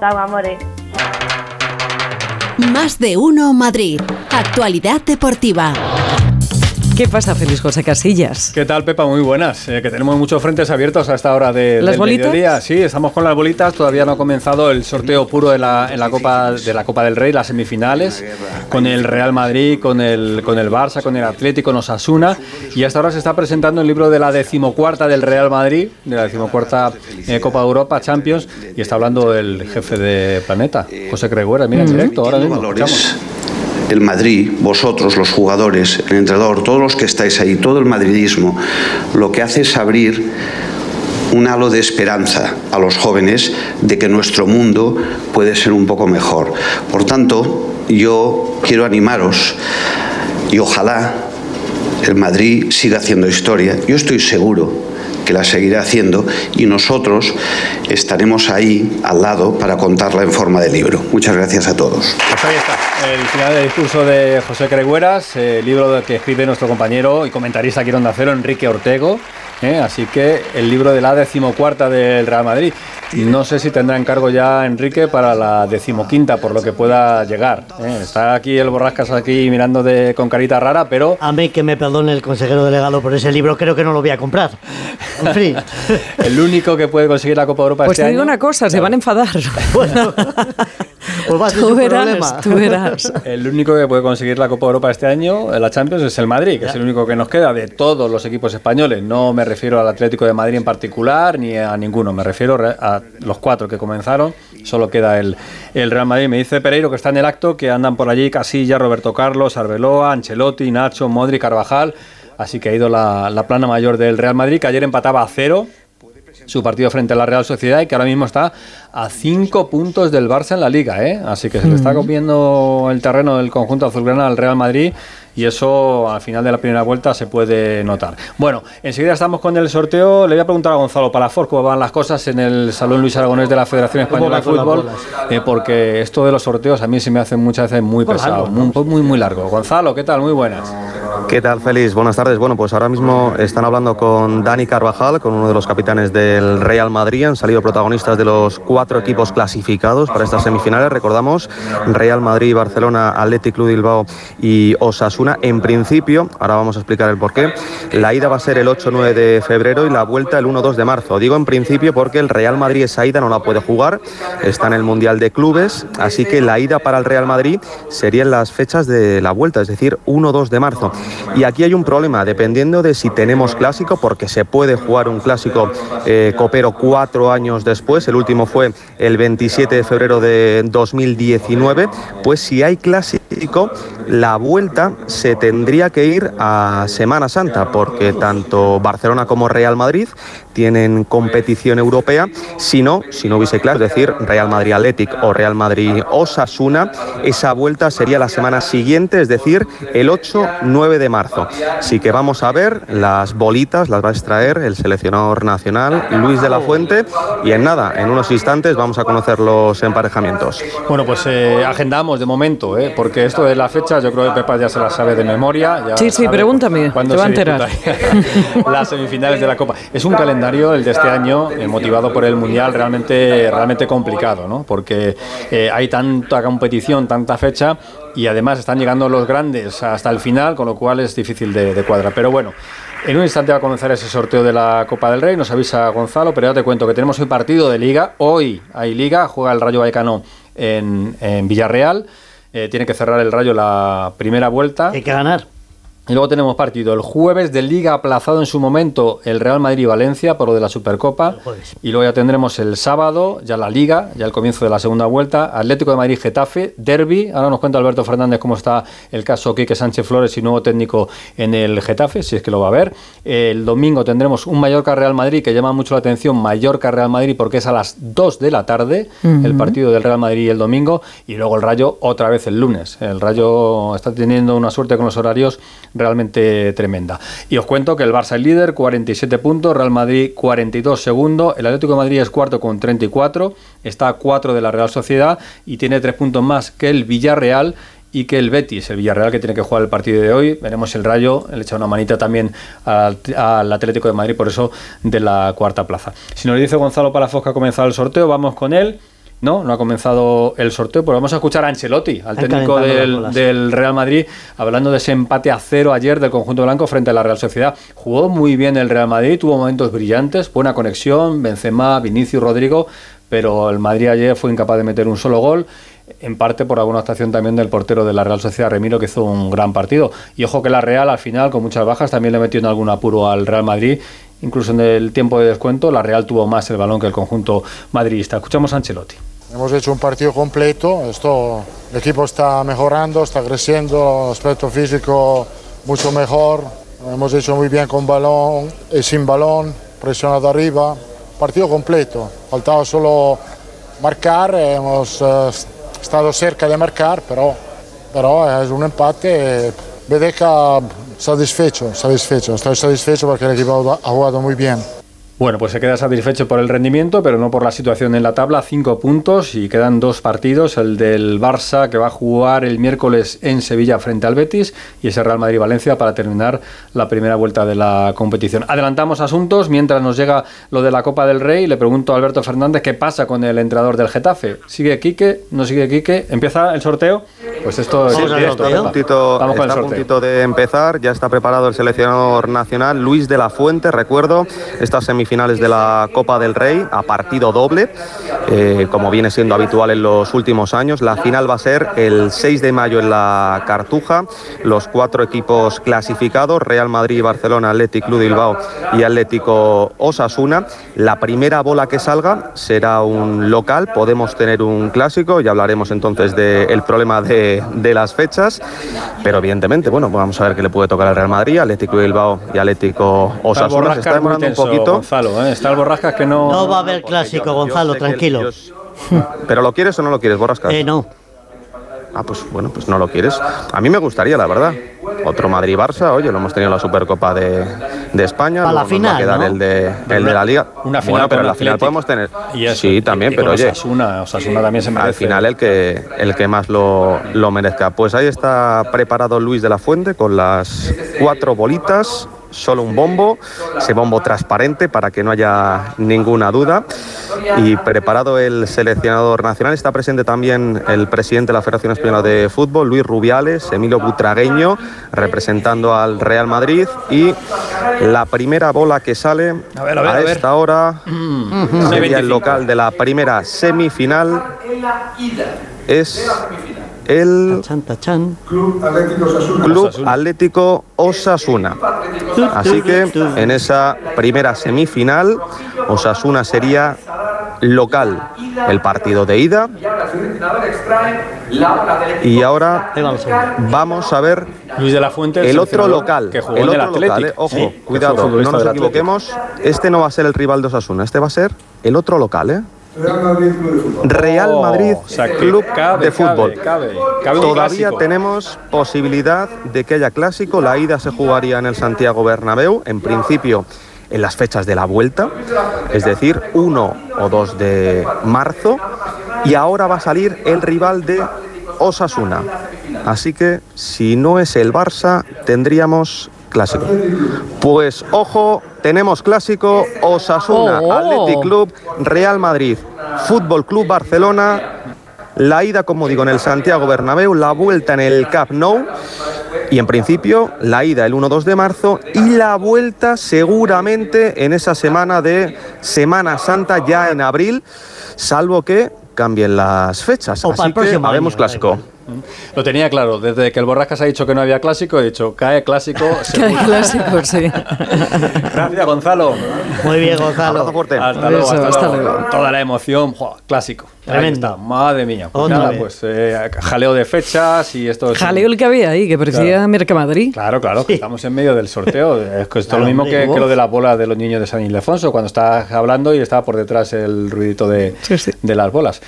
Chao, amores. Más de uno Madrid. Actualidad deportiva. ¿Qué pasa, Feliz José Casillas? ¿Qué tal, Pepa? Muy buenas. Eh, que tenemos muchos frentes abiertos a esta hora de, ¿Las del bolitas? mediodía. Sí, estamos con las bolitas. Todavía no ha comenzado el sorteo puro de la, en la Copa, de la Copa del Rey, las semifinales, con el Real Madrid, con el, con el Barça, con el Atlético, con Osasuna. Y hasta ahora se está presentando el libro de la decimocuarta del Real Madrid, de la decimocuarta eh, Copa de Europa, Champions. Y está hablando el jefe de Planeta, José Creguera. Mira, en directo, ahora mismo. valores, escuchamos. El Madrid, vosotros, los jugadores, el entrenador, todos los que estáis ahí, todo el madridismo, lo que hace es abrir un halo de esperanza a los jóvenes de que nuestro mundo puede ser un poco mejor. Por tanto, yo quiero animaros y ojalá el Madrid siga haciendo historia. Yo estoy seguro que la seguirá haciendo y nosotros estaremos ahí al lado para contarla en forma de libro. Muchas gracias a todos. Pues ahí está, el final del discurso de José Cregueras, eh, libro que escribe nuestro compañero y comentarista aquí en Cero, Enrique Ortego. Eh, así que el libro de la decimocuarta del Real Madrid. No sé si tendrá encargo ya Enrique para la decimoquinta, por lo que pueda llegar. eh. Está aquí el Borrascas aquí mirando de, con carita rara, pero A mí que me perdone el consejero delegado por ese libro, creo que no lo voy a comprar. En fin. el único que puede conseguir la Copa Europa Pues este te digo año- una cosa, se van a enfadar. Bueno, pues va Tú verás, problema. tú verás. El único que puede conseguir la Copa Europa este año, eh, la Champions, es el Madrid, que es el único que nos queda de todos los equipos españoles. No me refiero al Atlético de Madrid en particular, ni a ninguno. Me refiero re- a los cuatro que comenzaron. Solo queda el, el Real Madrid. Me dice Pereiro que está en el acto, que andan por allí Casilla, Roberto Carlos, Arbeloa, Ancelotti, Nacho, Modri, Carvajal. Así que ha ido la, la plana mayor del Real Madrid, que ayer empataba a cero su partido frente a la Real Sociedad y que ahora mismo está a cinco puntos del Barça en la Liga, ¿eh? Así que se le está comiendo el terreno del conjunto azulgrana al Real Madrid y eso al final de la primera vuelta se puede notar. Bueno, enseguida estamos con el sorteo. Le voy a preguntar a Gonzalo Palafox cómo van las cosas en el Salón Luis Aragonés de la Federación Española de Fútbol, eh, porque esto de los sorteos a mí se me hace muchas veces muy pesado, muy, muy, muy largo. Gonzalo, ¿qué tal? Muy buenas. ¿Qué tal, Félix? Buenas tardes. Bueno, pues ahora mismo están hablando con Dani Carvajal, con uno de los capitanes del Real Madrid. Han salido protagonistas de los cuatro equipos clasificados para estas semifinales. Recordamos, Real Madrid, Barcelona, Athletic Club Bilbao y Osasuna. En principio, ahora vamos a explicar el porqué, la ida va a ser el 8-9 de febrero y la vuelta el 1-2 de marzo. Digo en principio porque el Real Madrid esa ida no la puede jugar, está en el Mundial de Clubes, así que la ida para el Real Madrid serían las fechas de la vuelta, es decir, 1-2 de marzo. Y aquí hay un problema, dependiendo de si tenemos clásico, porque se puede jugar un clásico eh, copero cuatro años después, el último fue el 27 de febrero de 2019, pues si hay clásico, la vuelta se tendría que ir a Semana Santa, porque tanto Barcelona como Real Madrid tienen competición europea, si no, si no hubiese clásico, es decir, Real Madrid Athletic o Real Madrid Osasuna, esa vuelta sería la semana siguiente, es decir, el 8-9 de marzo. Así que vamos a ver las bolitas, las va a extraer el seleccionador nacional Luis de la Fuente y en nada, en unos instantes vamos a conocer los emparejamientos. Bueno, pues eh, agendamos de momento, ¿eh? porque esto de la fecha yo creo que Pepa ya se la sabe de memoria. ya Sí, sí, pregúntame, cuándo te va a se enterar. las semifinales de la Copa. Es un calendario, el de este año, eh, motivado por el Mundial, realmente, realmente complicado, ¿no? porque eh, hay tanta competición, tanta fecha y además están llegando los grandes hasta el final, con lo cual es difícil de, de cuadrar. Pero bueno. En un instante va a comenzar ese sorteo de la Copa del Rey, nos avisa Gonzalo, pero ya te cuento que tenemos hoy partido de liga. Hoy hay liga, juega el Rayo Vallecano en, en Villarreal. Eh, tiene que cerrar el Rayo la primera vuelta. Hay que ganar. Y luego tenemos partido el jueves de Liga aplazado en su momento el Real Madrid y Valencia por lo de la Supercopa. Y luego ya tendremos el sábado, ya la Liga, ya el comienzo de la segunda vuelta. Atlético de Madrid Getafe, Derby. Ahora nos cuenta Alberto Fernández cómo está el caso Quique Sánchez Flores y nuevo técnico en el Getafe, si es que lo va a ver. El domingo tendremos un Mallorca Real Madrid que llama mucho la atención, Mallorca Real Madrid, porque es a las 2 de la tarde el partido del Real Madrid el domingo. Y luego el Rayo otra vez el lunes. El Rayo está teniendo una suerte con los horarios realmente tremenda. Y os cuento que el Barça es líder, 47 puntos, Real Madrid 42 segundo, el Atlético de Madrid es cuarto con 34, está a 4 de la Real Sociedad y tiene 3 puntos más que el Villarreal y que el Betis, el Villarreal que tiene que jugar el partido de hoy, veremos el Rayo, le echa una manita también al, Atlético de Madrid, por eso de la cuarta plaza. Si nos dice Gonzalo Palafox que ha comenzado el sorteo, vamos con él No, no ha comenzado el sorteo, pero vamos a escuchar a Ancelotti, al Están técnico del Real Madrid, hablando de ese empate a cero ayer del conjunto blanco frente a la Real Sociedad. Jugó muy bien el Real Madrid, tuvo momentos brillantes, buena conexión, Benzema, Vinicius, Rodrigo, pero el Madrid ayer fue incapaz de meter un solo gol. En parte por alguna actuación también del portero de la Real Sociedad, Remiro, que hizo un gran partido. Y ojo que la Real, al final, con muchas bajas, también le metió en algún apuro al Real Madrid. Incluso en el tiempo de descuento, la Real tuvo más el balón que el conjunto madridista. Escuchamos a Ancelotti. Hemos hecho un partido completo, esto, el equipo está mejorando, está creciendo, aspecto físico mucho mejor, hemos hecho muy bien con balón y sin balón, presionado arriba, partido completo, faltaba solo marcar, hemos eh, estado cerca de marcar, pero, pero es un empate, me deja satisfecho, satisfecho, estoy satisfecho porque el equipo ha jugado muy bien. Bueno, pues se queda satisfecho por el rendimiento, pero no por la situación en la tabla. Cinco puntos y quedan dos partidos. El del Barça, que va a jugar el miércoles en Sevilla frente al Betis, y ese Real Madrid-Valencia para terminar la primera vuelta de la competición. Adelantamos asuntos mientras nos llega lo de la Copa del Rey. Le pregunto a Alberto Fernández qué pasa con el entrenador del Getafe. ¿Sigue Quique? ¿No sigue Quique? ¿Empieza el sorteo? Pues esto es puntito, Vamos con el está a sorteo. puntito de empezar, ya está preparado el seleccionador nacional Luis de la Fuente, recuerdo, estas semifinales de la Copa del Rey a partido doble, eh, como viene siendo habitual en los últimos años. La final va a ser el 6 de mayo en la Cartuja, los cuatro equipos clasificados, Real Madrid, Barcelona, Athletic Club de Bilbao y Atlético Osasuna. La primera bola que salga será un local, podemos tener un clásico, ya hablaremos entonces del problema de, de las fechas, pero evidentemente, bueno, vamos a ver qué le puede tocar al Real Madrid, Atlético de Bilbao y Atlético Osasuna. Se está demorando un poquito. Gonzalo, ¿eh? Está el Borrascas que no... No va a haber clásico, Gonzalo, Yo tranquilo. ¿Pero lo quieres o no lo quieres, Borrascas? Eh, no. Ah, pues bueno, pues no lo quieres. A mí me gustaría, la verdad. Otro Madrid-Barça, oye, lo hemos tenido en la Supercopa de, de España. Para la va a final, quedar ¿no? el de, el de la Liga. Una final bueno, pero en la final podemos tener. Y eso, sí, también, y pero con oye. Osasuna, Osasuna también se merece. Al final el que, el que más lo, lo merezca. Pues ahí está preparado Luis de la Fuente con las cuatro bolitas, solo un bombo, ese bombo transparente para que no haya ninguna duda. Y preparado el seleccionador nacional, está presente también el presidente de la Federación Española de Fútbol, Luis Rubiales, Emilio Butragueño, representando al Real Madrid. Y la primera bola que sale A ver, a ver, a ver. esta hora sería 25. el local de la primera semifinal es el. Club Osasuna. Atlético Osasuna. Así que en esa primera semifinal, Osasuna sería local el partido de ida. Y ahora vamos a ver. Luis de la Fuente, el otro local. que jugó el otro local, eh. Ojo, Sí, cuidado, no nos equivoquemos. Este no va a ser el rival de Osasuna, este va a ser el otro local, ¿eh? Real Oh, Madrid o sea, que Club cabe, de Fútbol. cabe, cabe, cabe un Todavía clásico. tenemos posibilidad de que haya clásico. La ida se jugaría en el Santiago Bernabéu, en principio en las fechas de la vuelta, es decir, 1 o 2 de marzo. Y ahora va a salir el rival de Osasuna. Así que si no es el Barça, tendríamos clásico. Pues ojo, tenemos clásico Osasuna, Oh. Athletic Club, Real Madrid, Fútbol Club Barcelona. La ida, como digo, en el Santiago Bernabéu, la vuelta en el Camp Nou y en principio la ida el 1-2 de marzo y la vuelta seguramente en esa semana de Semana Santa ya en abril, salvo que cambien las fechas. O para Así el que próximo habemos año, clásico. Igual. Lo tenía claro, desde que el Borrascas ha dicho que no había clásico, he dicho, cae clásico. Seguro. clásico, sí. Gracias, Gonzalo. Muy bien, Gonzalo. fuerte. Hasta luego, Eso, hasta, hasta luego. luego. Toda la emoción, clásico. Tremendo. madre mía. Pues nada, pues eh, jaleo de fechas y esto es. Jaleo el que había ahí, que parecía Claro. Mercamadrid. Claro, claro, que estamos en medio del sorteo. Es que esto es Claro, lo mismo hombre. que, que lo de la bola de los niños de San Ildefonso, cuando estás hablando y estaba por detrás el ruidito de, Sí, sí. de las bolas.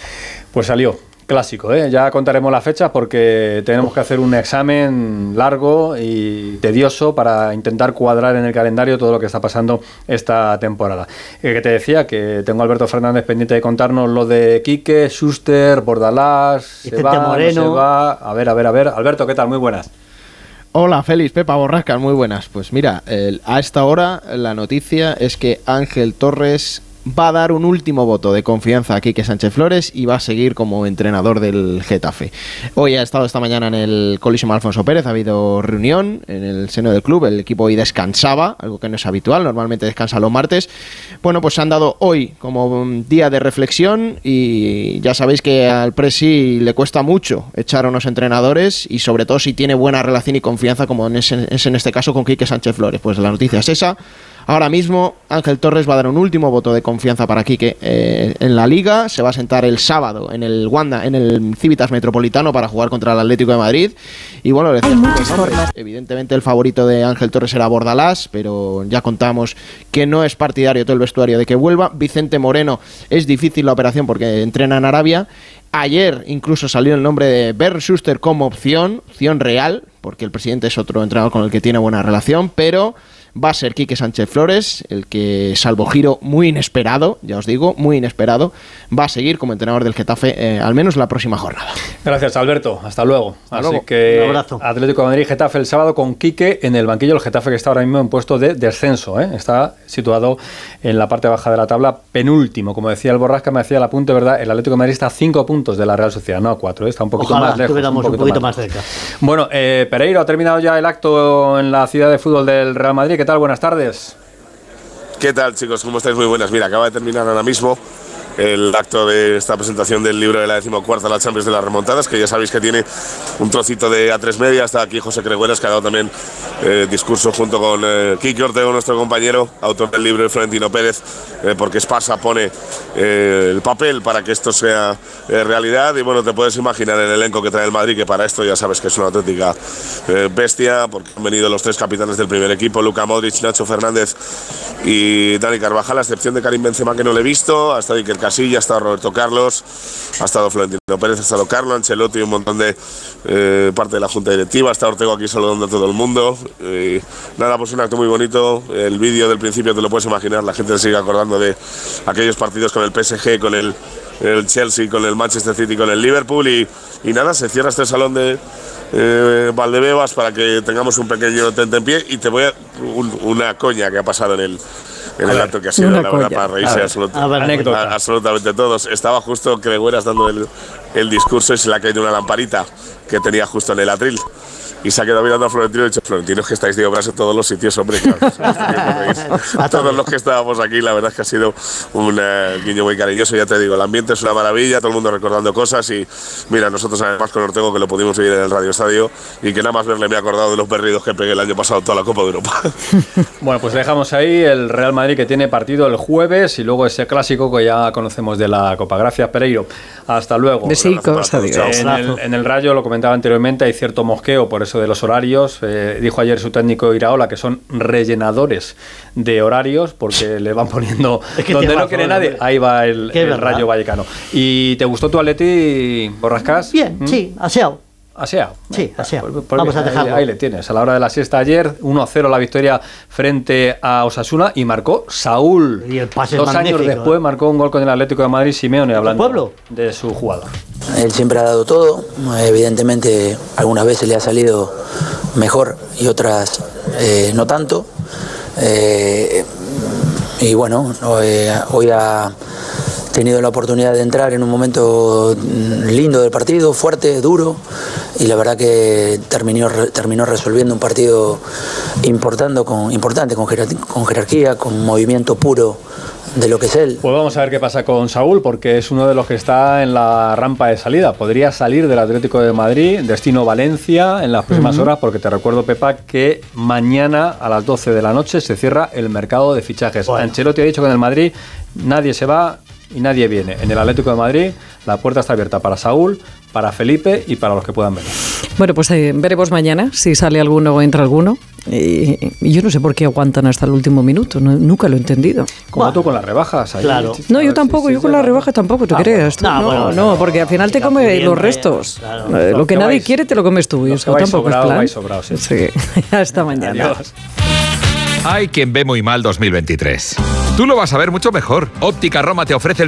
Pues salió. Clásico, ¿eh? ya contaremos las fechas porque tenemos que hacer un examen largo y tedioso para intentar cuadrar en el calendario todo lo que está pasando esta temporada. Eh, que te decía que tengo a Alberto Fernández pendiente de contarnos lo de Quique, Schuster, Bordalás, se va, no Moreno. se va. A ver, a ver, a ver. Alberto, ¿qué tal? Muy buenas. Hola, Félix, Pepa Borrascas, muy buenas. Pues mira, a esta hora la noticia es que Ángel Torres va a dar un último voto de confianza a Quique Sánchez Flores y va a seguir como entrenador del Getafe. Hoy ha estado esta mañana en el Coliseum Alfonso Pérez, ha habido reunión en el seno del club, el equipo hoy descansaba, algo que no es habitual, normalmente descansa los martes. Bueno, pues se han dado hoy como un día de reflexión y ya sabéis que al Presi le cuesta mucho echar a unos entrenadores y sobre todo si tiene buena relación y confianza como es en este caso con Quique Sánchez Flores. Pues la noticia es esa. Ahora mismo Ángel Torres va a dar un último voto de confianza para Quique eh, en la liga. Se va a sentar el sábado en el Wanda, en el Civitas Metropolitano para jugar contra el Atlético de Madrid. Y bueno, le. Evidentemente el favorito de Ángel Torres era Bordalás, pero ya contamos que no es partidario todo el vestuario de que vuelva. Vicente Moreno es difícil la operación porque entrena en Arabia. Ayer incluso salió el nombre de Bernd Schuster como opción, opción real, porque el presidente es otro entrenador con el que tiene buena relación, pero va a ser Quique Sánchez Flores, el que, salvo giro muy inesperado, ya os digo, muy inesperado, va a seguir como entrenador del Getafe eh, al menos la próxima jornada. Gracias, Alberto. Hasta luego. Así luego. que Un abrazo. Atlético de Madrid, Getafe el sábado con Quique en el banquillo. El Getafe que está ahora mismo en puesto de descenso. ¿eh? Está situado en la parte baja de la tabla, penúltimo. Como decía el Borrasca, me hacía el apunte, ¿verdad? El Atlético de Madrid está a cinco puntos de la Real Sociedad, no a cuatro. ¿eh? Está un poquito Ojalá más lejos. un poquito más cerca. Bueno, Pereiro, ha terminado ya el acto en la ciudad de fútbol del Real Madrid. ¿Qué tal? Buenas tardes. ¿Qué tal chicos? ¿Cómo estáis? Muy buenas. Mira, acaba de terminar ahora mismo el acto de esta presentación del libro de la decimocuarta La Champions de las Remontadas, que ya sabéis que tiene un trocito de A3 Media. Está aquí José Cregueras, que ha dado también eh, discurso junto con eh, Kiki Ortego, nuestro compañero, autor del libro, y Florentino Pérez, eh, porque Espasa pone eh, el papel para que esto sea eh, realidad. Y bueno, te puedes imaginar el elenco que trae el Madrid, que para esto ya sabes que es una auténtica eh, bestia, porque han venido los tres capitanes del primer equipo, Luca Modric, Nacho Fernández y Dani Carvajal, a excepción de Karim Benzema, que no le he visto. Ha estado Iker Casilla, ha estado Roberto Carlos, ha estado Florentino Pérez, ha estado Carlo Ancelotti un montón de eh, parte de la junta directiva. Está Ortego aquí saludando a todo el mundo. Y nada, pues un acto muy bonito. El vídeo del principio te lo puedes imaginar, la gente se sigue acordando de aquellos partidos con el PSG, con el, el Chelsea, con el Manchester City, con el Liverpool. Y, y nada, se cierra este salón de eh, Valdebebas para que tengamos un pequeño tente en pie. Y te voy a. un- una coña que ha pasado en el. En el acto que ha sido, la verdad, para reírse ver. absolut- a- absolutamente todos. Estaba justo Cregueras dando el, el discurso y se le ha caído una lamparita que tenía justo en el atril. Y se ha quedado mirando a Florentino y ha dicho, Florentino, es que estáis de obras en todos los sitios, hombre. claro, reír". todos los que estábamos aquí, la verdad es que ha sido un eh, guiño muy cariñoso. Ya te digo, el ambiente es una maravilla, todo el mundo recordando cosas. Y mira, nosotros además con Ortego que lo pudimos vivir en el Radio Estadio y que nada más verle me he acordado de los berridos que pegué el año pasado toda la Copa de Europa. Bueno, pues dejamos ahí el Real Madrid que tiene partido el jueves y luego ese clásico que ya conocemos de la Copa. Gracias, Pereiro. Hasta luego. Besicos, adiós. En el, en el Rayo, lo comentaba anteriormente, hay cierto mosqueo por eso de los horarios. Eh, dijo ayer su técnico Iraola que son rellenadores de horarios porque le van poniendo Es que donde no quiere nadie, ahí va el. Rayo Vallecano. ¿Y te gustó tu Atleti, Borrascas? Bien, ¿Mm? sí, aseado. Aseado. Sí, aseado. Pues- pues Vamos a dejarlo. Ahí, le tienes. A la hora de la siesta ayer, 1-0 la victoria frente a Osasuna y marcó Saúl. Y el pase es Dos años después ¿eh? marcó un gol con el Atlético de Madrid Simeone hablando pueblo? de su jugador. Él siempre ha dado todo, evidentemente algunas veces le ha salido mejor y otras eh, no tanto. Eh, y bueno, hoy ha tenido la oportunidad de entrar en un momento mm, lindo del partido, fuerte, duro, y la verdad que terminó, terminó resolviendo un partido importante, con, importante con, jerar- con jerarquía, con movimiento puro de lo que es él. Pues vamos a ver qué pasa con Saúl, porque es uno de los que está en la rampa de salida. Podría salir del Atlético de Madrid, destino Valencia, en las próximas horas, porque te recuerdo, Pepa, que mañana a las 12 de la noche se cierra el mercado de fichajes. Bueno. Ancelotti ha dicho que en el Madrid nadie se va y nadie viene. En el Atlético de Madrid la puerta está abierta para Saúl, para Felipe y para los que puedan venir. Bueno, pues eh, veremos mañana si sale alguno o entra alguno. Y, y yo no sé por qué aguantan hasta el último minuto, no- nunca lo he entendido. Como Bueno, tú con las rebajas. ahí. claro. No, yo tampoco, si- yo con la llega. rebaja tampoco, ¿te Ah, creas? tú? No, No, bueno, no, no. porque al final te Siga come pudiendo, los eh, restos. claro. Eh, Lo que que nadie vais- quiere te lo comes tú, y eso tampoco es sobrado, plan. vais sobrados, sí. Sí, hasta mañana. Adiós. Hay quien ve muy mal 2023. Tú lo vas a ver mucho mejor. Óptica Roma te ofrece el